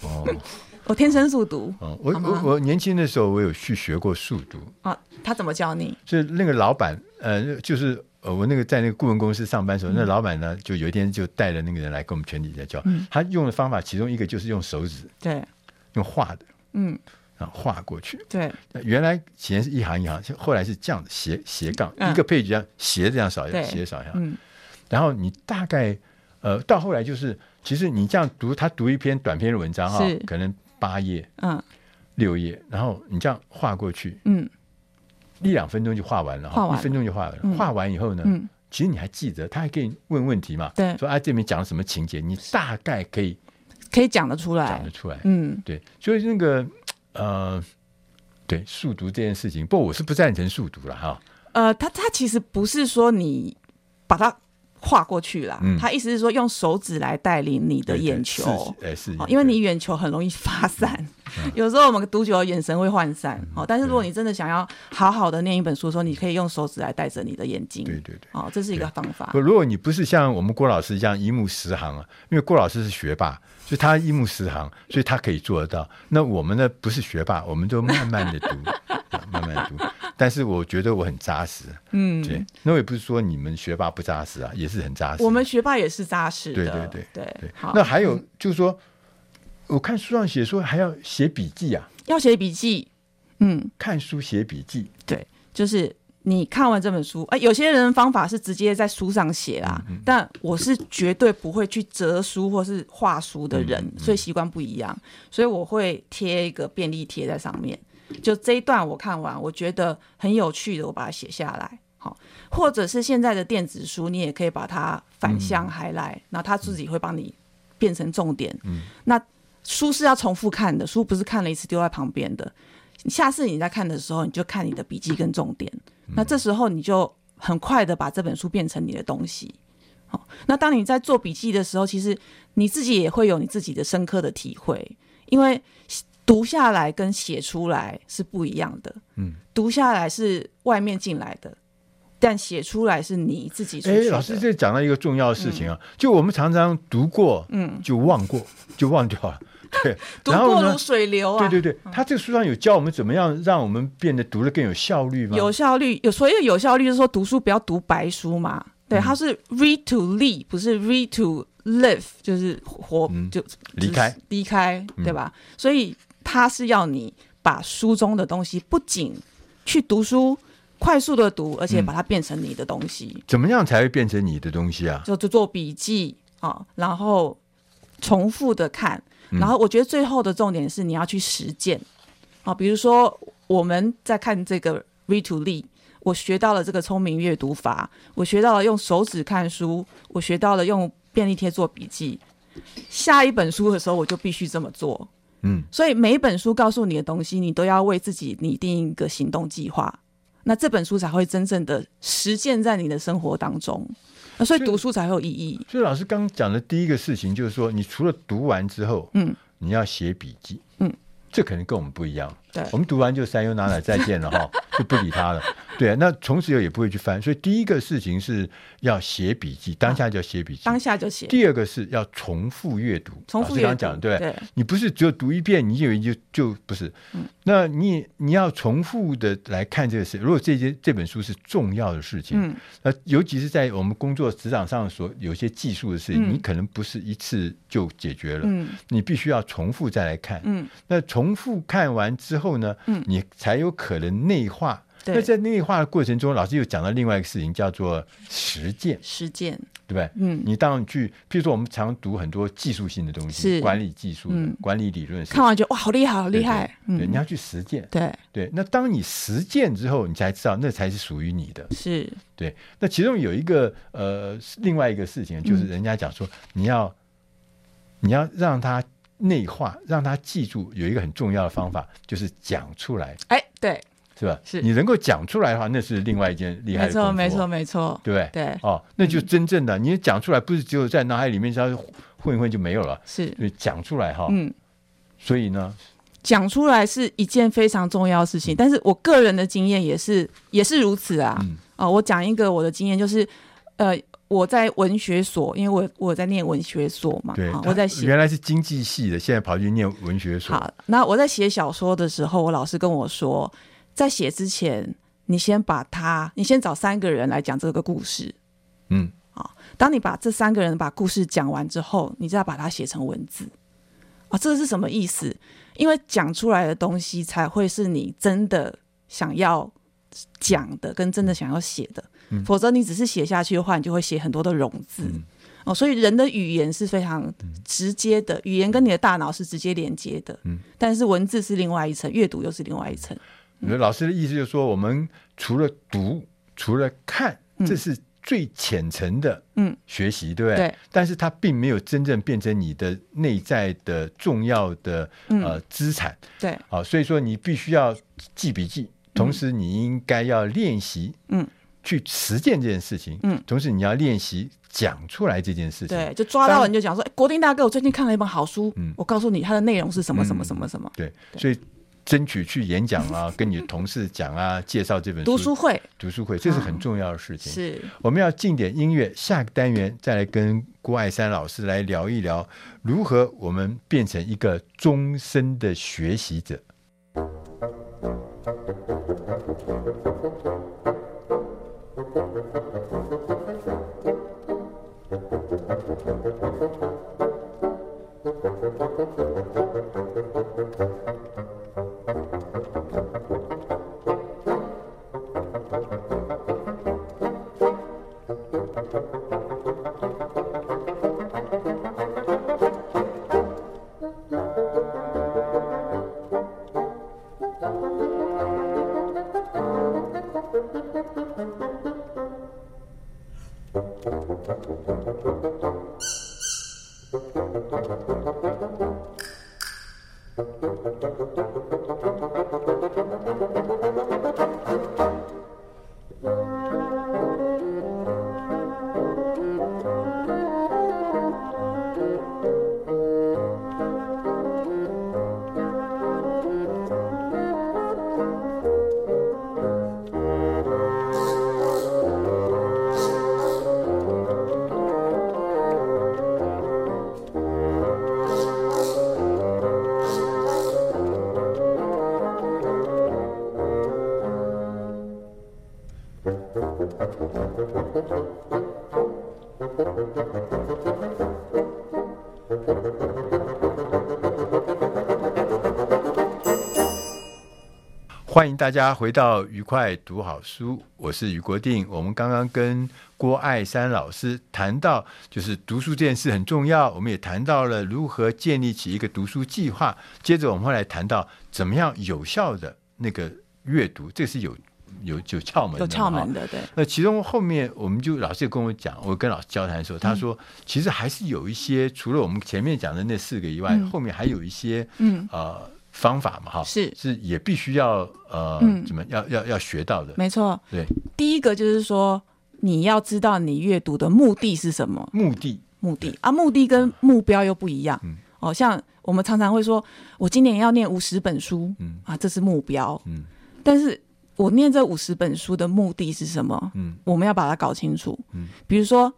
哦，我天生速读。哦，我我我年轻的时候，我有去学过速读。啊，他怎么教你？就是那个老板，呃，就是呃，我那个在那个顾问公司上班的时候，那老板呢，就有一天就带了那个人来跟我们全体在教。他用的方法，其中一个就是用手指，对，用画的，嗯。画过去，对，原来前是一行一行，后来是这样斜斜杠，一个配置这样斜这样扫一下，斜扫一下，嗯，然后你大概呃到后来就是，其实你这样读，他读一篇短篇的文章哈，可能八页，嗯，六页，然后你这样画过去，嗯，一两分钟就画完了，画完一分钟就画完了，画完以后呢，其实你还记得，他还可以问问题嘛，对，说啊这面讲了什么情节，你大概可以可以讲得出来，讲得出来，嗯，对，所以那个。呃，对，速读这件事情，不过我是不赞成速读了哈。呃，他他其实不是说你把它画过去了，嗯、他意思是说用手指来带领你的眼球，对是，因为你眼球很容易发散。有时候我们读久了眼神会涣散，哦，但是如果你真的想要好好的念一本书的时候，你可以用手指来带着你的眼睛，对对对，哦，这是一个方法。不，如果你不是像我们郭老师这样一目十行啊，因为郭老师是学霸，所以他一目十行，所以他可以做得到。那我们呢，不是学霸，我们就慢慢的读，慢慢读。但是我觉得我很扎实，嗯，对。那我也不是说你们学霸不扎实啊，也是很扎实。我们学霸也是扎实的，对对对对对。那还有就是说。我看书上写说还要写笔记啊，要写笔记，嗯，看书写笔记，对，就是你看完这本书，哎、呃，有些人方法是直接在书上写啦，嗯嗯，但我是绝对不会去折书或是画书的人，所以习惯不一样，所以我会贴一个便利贴在上面，就这一段我看完，我觉得很有趣的，我把它写下来，好，或者是现在的电子书，你也可以把它反向 highlight，然后他自己会帮你变成重点，嗯，那。书是要重复看的，书不是看了一次丢在旁边的。下次你在看的时候，你就看你的笔记跟重点。那这时候你就很快的把这本书变成你的东西。好，那当你在做笔记的时候，其实你自己也会有你自己的深刻的体会，因为读下来跟写出来是不一样的。嗯，读下来是外面进来的，但写出来是你自己出去的。哎，老师这讲到一个重要的事情啊，嗯、就我们常常读过，嗯，就忘过，就忘掉了。对，读过如水流啊！对对对，他这个书上有教我们怎么样让我们变得读得更有效率吗？有效率，有所以有效率就是说读书不要读白书嘛。对，它是 read to live，不是 read to live，就是活就离开离开，对吧？所以他是要你把书中的东西不仅去读书，快速的读，而且把它变成你的东西。怎么样才会变成你的东西啊？就就做笔记啊，然后重复的看。然后我觉得最后的重点是你要去实践，啊，比如说我们在看这个 Read to Lead，我学到了这个聪明阅读法，我学到了用手指看书，我学到了用便利贴做笔记。下一本书的时候，我就必须这么做。嗯，所以每一本书告诉你的东西，你都要为自己拟定一个行动计划，那这本书才会真正的实践在你的生活当中。那所以读书才会有意义。所以老师刚讲的第一个事情就是说，你除了读完之后，嗯，你要写笔记，嗯，这可能跟我们不一样。对，我们读完就三优拿来再见了哈，就不理他了。对啊，那从此以后也不会去翻。所以第一个事情是要写笔记，当下就要写笔记，当下就写。第二个是要重复阅读，重复阅读。刚刚讲对，对，你不是只有读一遍，你以为就就不是。嗯，那你你要重复的来看这个事。如果这些这本书是重要的事情，嗯，那尤其是在我们工作职场上所有些技术的事情，你可能不是一次就解决了，嗯，你必须要重复再来看，嗯，那重复看完之后呢，嗯，你才有可能内化。对。那在内化的过程中，老师又讲到另外一个事情，叫做实践。实践。对不对？嗯，你当然去，譬如说，我们常读很多技术性的东西，管理技术管理理论，看完就哇，好厉害，好厉害。对，对，对、嗯，你要去实践。对对，那当你实践之后，你才知道那才是属于你的。是，对。那其中有一个呃，另外一个事情，就是人家讲说，你要、嗯、你要让他内化，让他记住，有一个很重要的方法，就是讲出来。哎，对。是吧？是你能够讲出来的话，那是另外一件厉害。没错，没错，没错，对不对？对，哦，那就真正的、嗯、你讲出来，不是只有在脑海里面稍微混一混就没有了。是，所以讲出来哈。嗯，所以呢，讲出来是一件非常重要的事情。但是我个人的经验也是也是如此啊。嗯、哦，我讲一个我的经验，就是呃，我在文学所，因为我我在念文学所嘛。对，哦、我在写，原来是经济系的，现在跑去念文学所。好，那我在写小说的时候，我老师跟我说。在写之前，你先把它，你先找三个人来讲这个故事，嗯，啊，当你把这三个人把故事讲完之后，你再把它写成文字，啊，这个是什么意思？因为讲出来的东西才会是你真的想要讲的，跟真的想要写的，嗯，否则你只是写下去的话，你就会写很多的冗字，嗯，哦，所以人的语言是非常直接的，语言跟你的大脑是直接连接的，嗯，但是文字是另外一层，阅读又是另外一层。老师的意思就是说，我们除了读，除了看，这是最浅层的嗯学习，对不对？对。但是它并没有真正变成你的内在的重要的呃资产。对。好，所以说你必须要记笔记，同时你应该要练习，嗯，去实践这件事情，嗯，同时你要练习讲出来这件事情。对，就抓到人就讲说，哎国定大哥，我最近看了一本好书，嗯，我告诉你它的内容是什么什么什么什么。对，所以。争取去演讲啊，跟你同事讲啊，介绍这本书。读书会，读书会，这是很重要的事情。嗯、是，我们要进点音乐，下个单元再来跟郭爱山老师来聊一聊，如何我们变成一个终身的学习者。欢迎大家回到愉快读好书，我是余国定。我们刚刚跟郭爱山老师谈到，就是读书这件事很重要。我们也谈到了如何建立起一个读书计划。接着我们会来谈到怎么样有效的那个阅读，这是有有有窍门的，有窍门的。对。那其中后面我们就老师也跟我讲，我跟老师交谈的时候，他说其实还是有一些，除了我们前面讲的那四个以外，嗯、后面还有一些嗯呃。方法嘛，哈，是是也必须要呃，嗯、怎么要要要学到的，没错。对，第一个就是说，你要知道你阅读的目的是什么？目的，目的啊，目的跟目标又不一样。嗯，哦，像我们常常会说，我今年要念五十本书，嗯啊，这是目标。嗯，但是我念这五十本书的目的是什么？嗯，我们要把它搞清楚。嗯，比如说。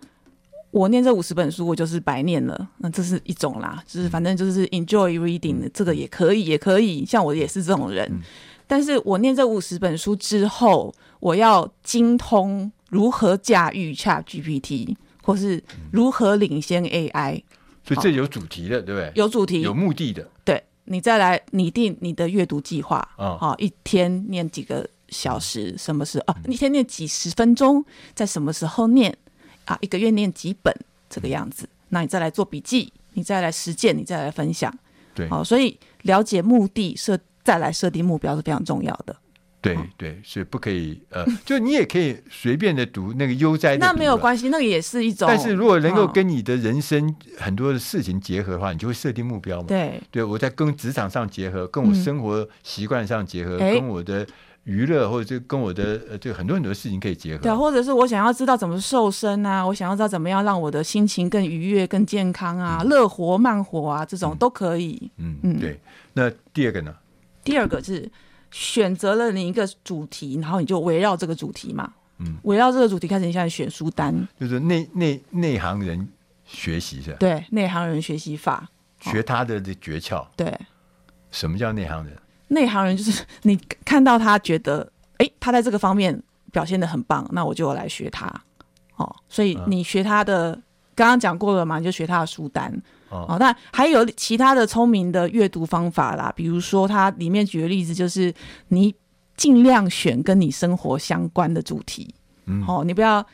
我念这五十本书，我就是白念了。那这是一种啦，就是反正就是 enjoy reading 的，这个也可以，也可以。像我也是这种人，嗯、但是我念这五十本书之后，我要精通如何驾驭 ChatGPT，或是如何领先 AI。所以这有主题的，对不对？有主题，有目的的。对，你再来拟定你的阅读计划。啊、哦，好，一天念几个小时，什么时候啊？一天念几十分钟，在什么时候念啊？一个月念几本这个样子？那你再来做笔记，你再来实践，你再来分享。对，好，所以了解目的设，再来设定目标是非常重要的。对对，所以不可以呃，就你也可以随便的读那个悠哉的，那没有关系，那个也是一种。但是如果能够跟你的人生很多的事情结合的话，你就会设定目标嘛。对，对我在跟职场上结合，跟我生活习惯上结合，跟我的娱乐或者就跟我的呃，就很多很多事情可以结合。对，或者是我想要知道怎么瘦身啊，我想要知道怎么样让我的心情更愉悦、更健康啊，乐活慢活啊，这种都可以。嗯嗯，对。那第二个呢？第二个是。选择了你一个主题，然后你就围绕这个主题嘛，嗯，围绕这个主题开始，你现在选书单，就是内内内行人学习是吧？对，内行人学习法，学他的的诀窍。对，什么叫内行人？内行人就是 你看到他觉得，哎，他在这个方面表现的很棒，那我就来学他。哦，所以你学他的，嗯、刚刚讲过了嘛，你就学他的书单。哦，那还有其他的聪明的阅读方法啦，比如说它里面举的例子就是，你尽量选跟你生活相关的主题。嗯，哦，你不要，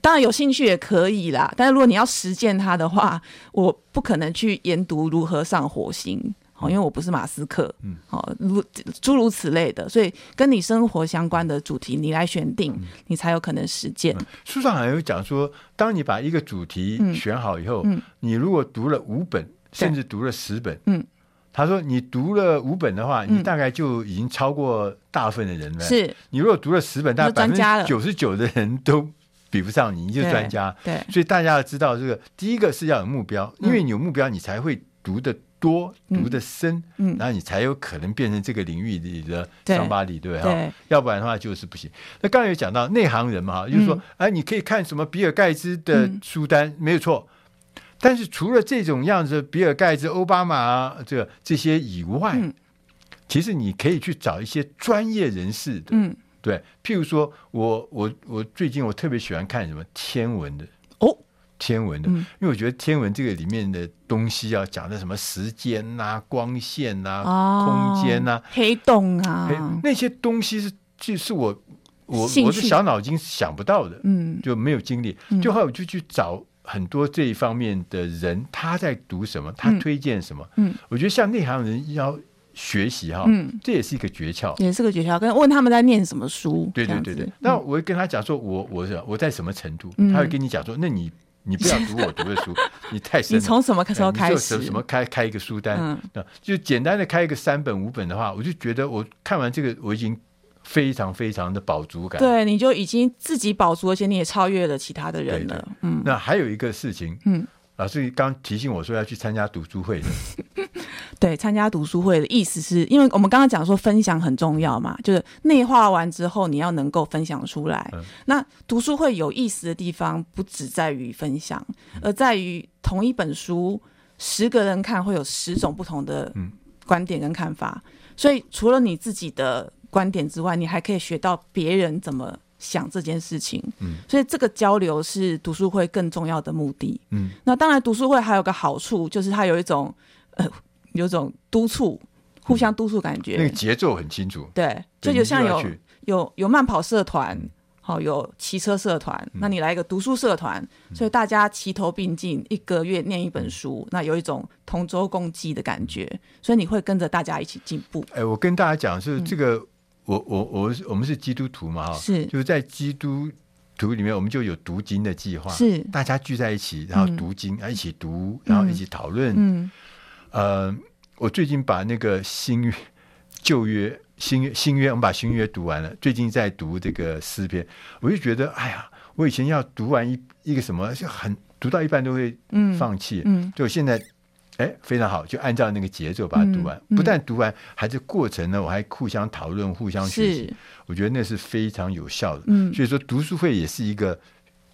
当然有兴趣也可以啦，但是如果你要实践它的话，我不可能去研读如何上火星。哦，因为我不是马斯克，嗯，哦，如诸如此类的，所以跟你生活相关的主题，你来选定，嗯、你才有可能实践。嗯、书上还有讲说，当你把一个主题选好以后，嗯、你如果读了五本，甚至读了十本，嗯，他说你读了五本的话，你大概就已经超过大部分的人了。是、嗯，你如果读了十本，大概百分之九十九的人都比不上你，你就是专家。对，对，所以大家要知道这个，第一个是要有目标，因为你有目标，你才会读的。多读的深，嗯，然后你才有可能变成这个领域里的张巴里，对不对？哈，要不然的话就是不行。那刚才有讲到内行人嘛，就是说，哎，你可以看什么比尔盖茨的书单，没有错。但是除了这种样子，比尔盖茨、奥巴马啊这这些以外，其实你可以去找一些专业人士的，嗯，对。譬如说我我我最近我特别喜欢看什么天文的。天文的，因为我觉得天文这个里面的东西要讲的什么时间呐、啊、光线呐、啊、哦、空间呐、啊、黑洞啊，那些东西是就是我我我的小脑筋想不到的，嗯，就没有经历。就后来我就去找很多这一方面的人，他在读什么，他推荐什么，嗯，我觉得像内行人要学习哈，嗯，这也是一个诀窍，也是个诀窍。跟问他们在念什么书，对对对对。那我会跟他讲说，我我是我在什么程度，他会跟你讲说，那你。你不要读我读的书，你太深。你从什么时候开始？什么开开一个书单？嗯，就简单的开一个三本五本的话，我就觉得我看完这个我已经非常非常的饱足感。对，你就已经自己饱足，而且你也超越了其他的人了。嗯，那还有一个事情，嗯。老师刚提醒我说要去参加读书会的，对，参加读书会的意思是因为我们刚刚讲说分享很重要嘛，就是内化完之后你要能够分享出来。嗯、那读书会有意思的地方不只在于分享，而在于同一本书十个人看会有十种不同的观点跟看法，所以除了你自己的观点之外，你还可以学到别人怎么。想这件事情，嗯，所以这个交流是读书会更重要的目的，嗯。那当然，读书会还有个好处，就是它有一种呃，有一种督促，互相督促感觉。那个节奏很清楚，对，就就像有有有慢跑社团，好，有骑车社团，那你来一个读书社团，所以大家齐头并进，一个月念一本书，那有一种同舟共济的感觉，所以你会跟着大家一起进步。哎，我跟大家讲，是这个。我我我我们是基督徒嘛哈，是就是在基督徒里面，我们就有读经的计划，是大家聚在一起，然后读经，啊、嗯、一起读，然后一起讨论。嗯，呃，我最近把那个新约、旧约、新约、新约，我们把新约读完了。最近在读这个诗篇，我就觉得，哎呀，我以前要读完一一个什么，就很读到一半都会放弃，嗯，嗯就现在。哎，非常好，就按照那个节奏把它读完。嗯嗯、不但读完，还是过程呢，我还互相讨论、互相学习。我觉得那是非常有效的。嗯、所以说读书会也是一个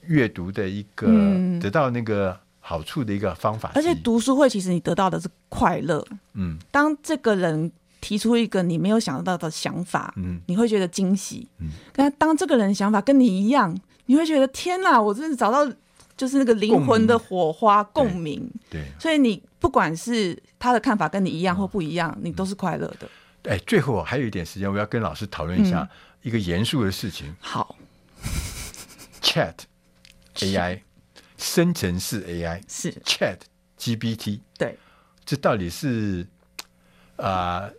阅读的一个、嗯、得到那个好处的一个方法。而且读书会其实你得到的是快乐。嗯，当这个人提出一个你没有想到的想法，嗯，你会觉得惊喜。嗯，但当这个人想法跟你一样，你会觉得天哪，我真的找到。就是那个灵魂的火花共鸣，对，所以你不管是他的看法跟你一样或不一样，你都是快乐的。哎，最后还有一点时间，我要跟老师讨论一下一个严肃的事情。嗯、好，Chat AI 生成式 AI 是。Chat GPT，对，这到底是啊、呃、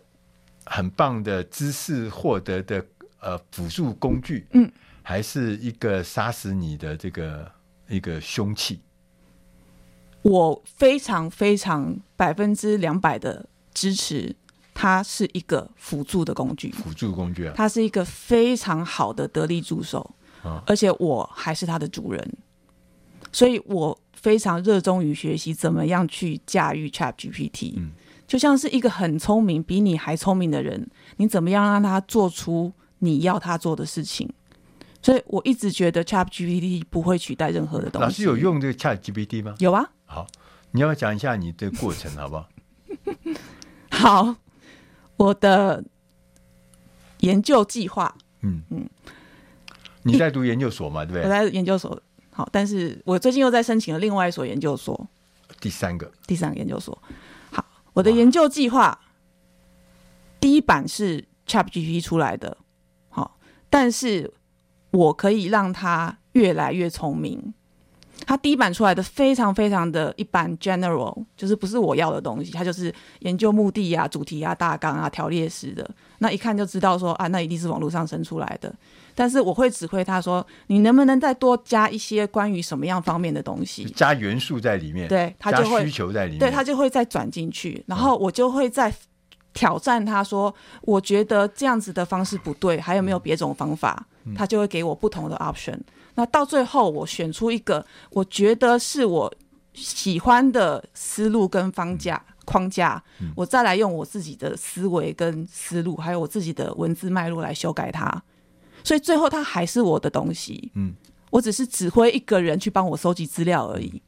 很棒的知识获得的呃辅助工具，嗯，还是一个杀死你的这个一个凶器？我非常非常百分之两百的支持。它是一个辅助的工具，辅助工具啊，它是一个非常好的得力助手，啊，而且我还是它的主人，所以我非常热衷于学习怎么样去驾驭 ChatGPT，嗯，就像是一个很聪明、比你还聪明的人，你怎么样让他做出你要他做的事情？所以我一直觉得 ChatGPT 不会取代任何的东西。老师有用这个 ChatGPT 吗？有啊。好，你要讲一下你的过程好不好？好。我的研究计划，嗯嗯，你在读研究所嘛？对不对？我在研究所，好，但是我最近又在申请了另外一所研究所，第三个，第三个研究所。好，我的研究计划第一版是 ChatGPT 出来的，好，但是我可以让他越来越聪明。他第一版出来的非常非常的一般，general，就是不是我要的东西，他就是研究目的啊、主题啊、大纲啊、条列式的，那一看就知道说啊，那一定是网络上生出来的。但是我会指挥他说，你能不能再多加一些关于什么样方面的东西，加元素在里面，对，他就会需求在里面，对，他就会再转进去，然后我就会再挑战他说，我觉得这样子的方式不对，还有没有别种方法？他就会给我不同的 option。那到最后，我选出一个我觉得是我喜欢的思路跟方架框架，我再来用我自己的思维跟思路，还有我自己的文字脉络来修改它。所以最后，它还是我的东西。嗯，我只是指挥一个人去帮我收集资料而已。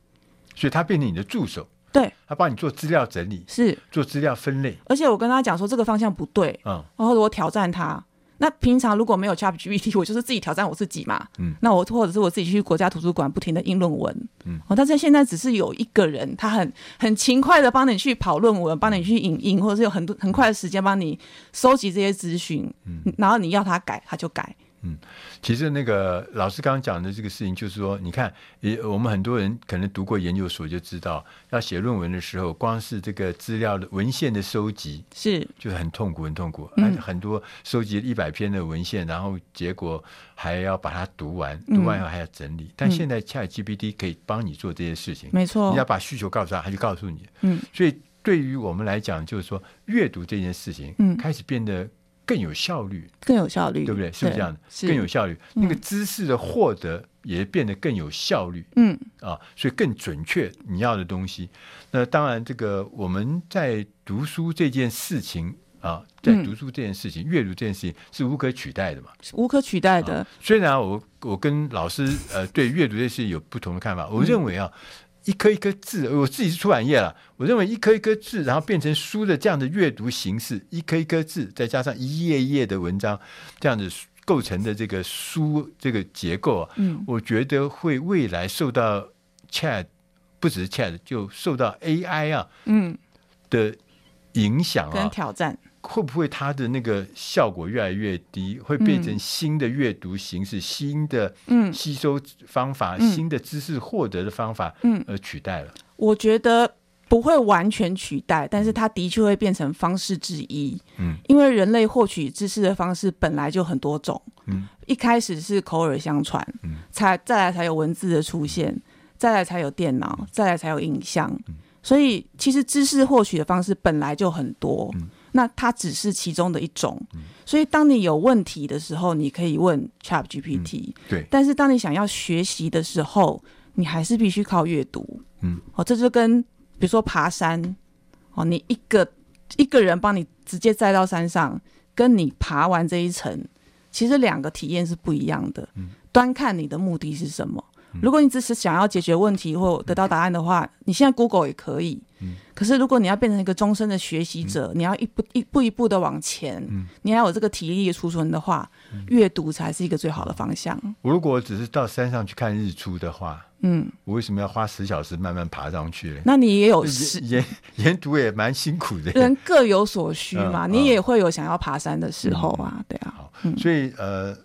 所以，他变成你的助手。对，他帮你做资料整理，是做资料分类。而且我跟他讲说这个方向不对，嗯，然后我挑战他。那平常如果没有 ChatGPT，我就是自己挑战我自己嘛。嗯，那我或者是我自己去国家图书馆不停的印论文。嗯，哦，但是现在只是有一个人，他很很勤快的帮你去跑论文，帮你去影印，或者是有很多很快的时间帮你收集这些资讯。嗯，然后你要他改，他就改。嗯，其实那个老师刚刚讲的这个事情，就是说，你看，也我们很多人可能读过研究所就知道，要写论文的时候，光是这个资料的文献的收集是就是很痛苦，很痛苦。嗯，很多收集一百篇的文献，然后结果还要把它读完，读完以后还要整理。嗯，但现在 ChatGPT 可以帮你做这些事情，没错。你要把需求告诉他，他就告诉你。嗯，所以对于我们来讲，就是说阅读这件事情，嗯，开始变得。更有效率，更有效率，对不对？是不是这样的？更有效率，那个知识的获得也变得更有效率。嗯啊，所以更准确你要的东西。那当然，这个我们在读书这件事情啊，在读书这件事情、阅、嗯、读这件事情是无可取代的嘛？无可取代的。啊、虽然我我跟老师呃对阅读这件事情有不同的看法，我认为啊。嗯一颗一颗字，我自己是出版业了。我认为一颗一颗字，然后变成书的这样的阅读形式，一颗一颗字，再加上一页一页的文章，这样子构成的这个书这个结构啊，嗯，我觉得会未来受到 Chat，不只是 Chat，就受到 AI 啊，嗯的影响啊，跟挑战。会不会它的那个效果越来越低，会变成新的阅读形式、嗯、新的吸收方法、嗯、新的知识获得的方法，嗯，而取代了？我觉得不会完全取代，但是它的确会变成方式之一。嗯，因为人类获取知识的方式本来就很多种。嗯，一开始是口耳相传，嗯，才再来才有文字的出现，再来才有电脑，再来才有影像。嗯，所以其实知识获取的方式本来就很多。嗯。那它只是其中的一种，所以当你有问题的时候，你可以问 ChatGPT。对，但是当你想要学习的时候，你还是必须靠阅读。嗯，哦，这就跟比如说爬山，哦，你一个一个人帮你直接载到山上，跟你爬完这一层，其实两个体验是不一样的。嗯，端看你的目的是什么。如果你只是想要解决问题或得到答案的话，你现在 Google 也可以。嗯。可是如果你要变成一个终身的学习者，嗯、你要一步一步一步的往前，嗯、你要有这个体力储存的话，阅、嗯、读才是一个最好的方向。我如果只是到山上去看日出的话，嗯，我为什么要花十小时慢慢爬上去？那你也有沿沿途也蛮辛苦的。人各有所需嘛、嗯，你也会有想要爬山的时候啊，嗯、对啊。所以呃。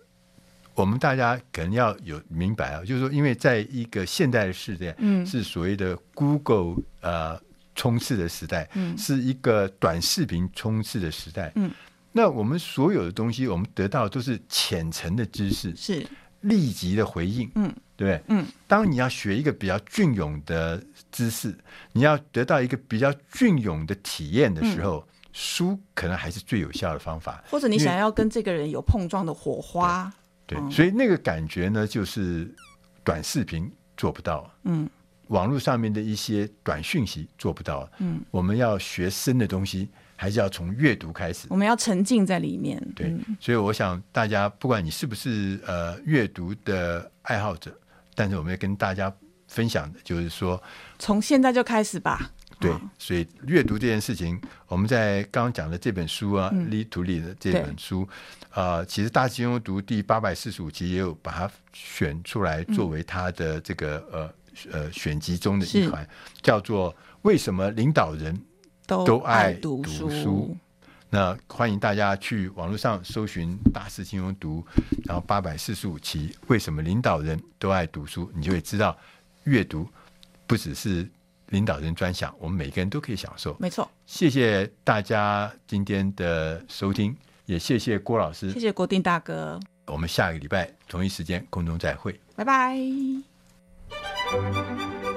我们大家可能要有明白啊，就是说，因为在一个现代的世界，嗯，是所谓的 Google 呃充斥的时代，嗯，是一个短视频冲刺的时代，嗯，那我们所有的东西，我们得到的都是浅层的知识，是。立即的回应，嗯，对不对？嗯，当你要学一个比较隽永的知识，你要得到一个比较隽永的体验的时候，嗯，书可能还是最有效的方法，或者你想要跟这个人有碰撞的火花。对，所以那个感觉呢，就是短视频做不到，嗯，网络上面的一些短讯息做不到，嗯，我们要学深的东西，还是要从阅读开始，我们要沉浸在里面。对，嗯、所以我想大家，不管你是不是呃阅读的爱好者，但是我们要跟大家分享的就是说，从现在就开始吧。对，所以阅读这件事情，我们在刚刚讲的这本书啊，嗯《Lead to Lead》的这本书，啊、呃，其实大金庸读第八百四十五集也有把它选出来作为它的这个、嗯、呃呃选集中的一环，叫做《为什么领导人都爱读书》。那欢迎大家去网络上搜寻“大师轻松读”，然后八百四十五期《为什么领导人都爱读书》，你就会知道阅读不只是。领导人专享，我们每个人都可以享受。没错，谢谢大家今天的收听，也谢谢郭老师，谢谢郭定大哥。我们下个礼拜同一时间空中再会，拜拜。Thank you.